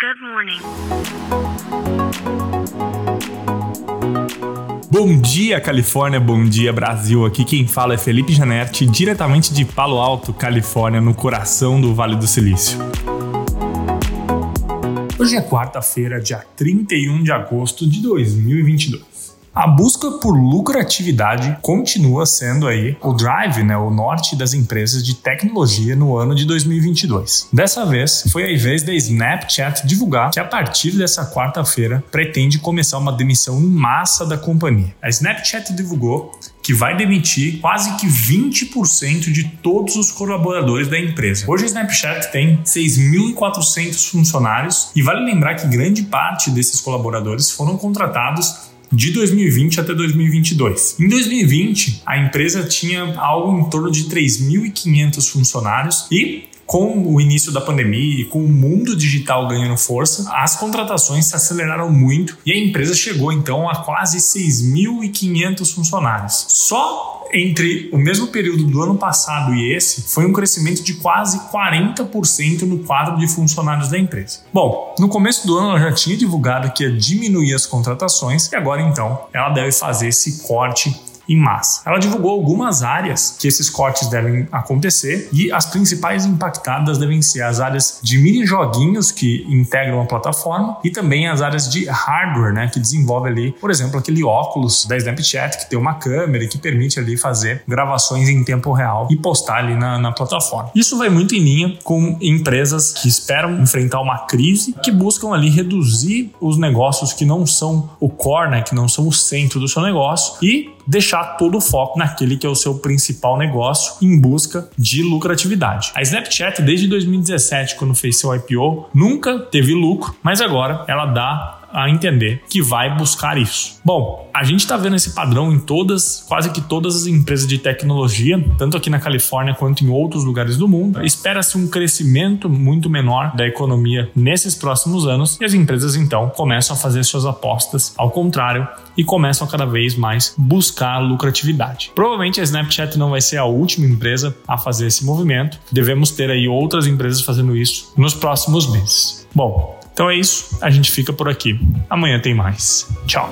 Good morning. Bom dia, Califórnia, bom dia, Brasil. Aqui quem fala é Felipe Janetti, diretamente de Palo Alto, Califórnia, no coração do Vale do Silício. Hoje é quarta-feira, dia 31 de agosto de 2022. A busca por lucratividade continua sendo aí o drive, né, o norte das empresas de tecnologia no ano de 2022. Dessa vez, foi a vez da Snapchat divulgar que a partir dessa quarta-feira pretende começar uma demissão em massa da companhia. A Snapchat divulgou que vai demitir quase que 20% de todos os colaboradores da empresa. Hoje a Snapchat tem 6.400 funcionários e vale lembrar que grande parte desses colaboradores foram contratados de 2020 até 2022. Em 2020, a empresa tinha algo em torno de 3.500 funcionários e com o início da pandemia e com o mundo digital ganhando força, as contratações se aceleraram muito e a empresa chegou então a quase 6.500 funcionários. Só entre o mesmo período do ano passado e esse, foi um crescimento de quase 40% no quadro de funcionários da empresa. Bom, no começo do ano ela já tinha divulgado que ia diminuir as contratações e agora então ela deve fazer esse corte em massa. Ela divulgou algumas áreas que esses cortes devem acontecer e as principais impactadas devem ser as áreas de mini joguinhos que integram a plataforma e também as áreas de hardware, né, que desenvolve ali, por exemplo, aquele óculos da Snapchat que tem uma câmera e que permite ali fazer gravações em tempo real e postar ali na, na plataforma. Isso vai muito em linha com empresas que esperam enfrentar uma crise, que buscam ali reduzir os negócios que não são o core, né, que não são o centro do seu negócio e deixar todo o foco naquele que é o seu principal negócio em busca de lucratividade. A Snapchat, desde 2017, quando fez seu IPO, nunca teve lucro, mas agora ela dá a entender que vai buscar isso. Bom, a gente está vendo esse padrão em todas, quase que todas as empresas de tecnologia, tanto aqui na Califórnia quanto em outros lugares do mundo. Espera-se um crescimento muito menor da economia nesses próximos anos e as empresas então começam a fazer suas apostas ao contrário e começam a cada vez mais buscar lucratividade. Provavelmente a Snapchat não vai ser a última empresa a fazer esse movimento. Devemos ter aí outras empresas fazendo isso nos próximos meses. Bom, então é isso, a gente fica por aqui. Amanhã tem mais. Tchau.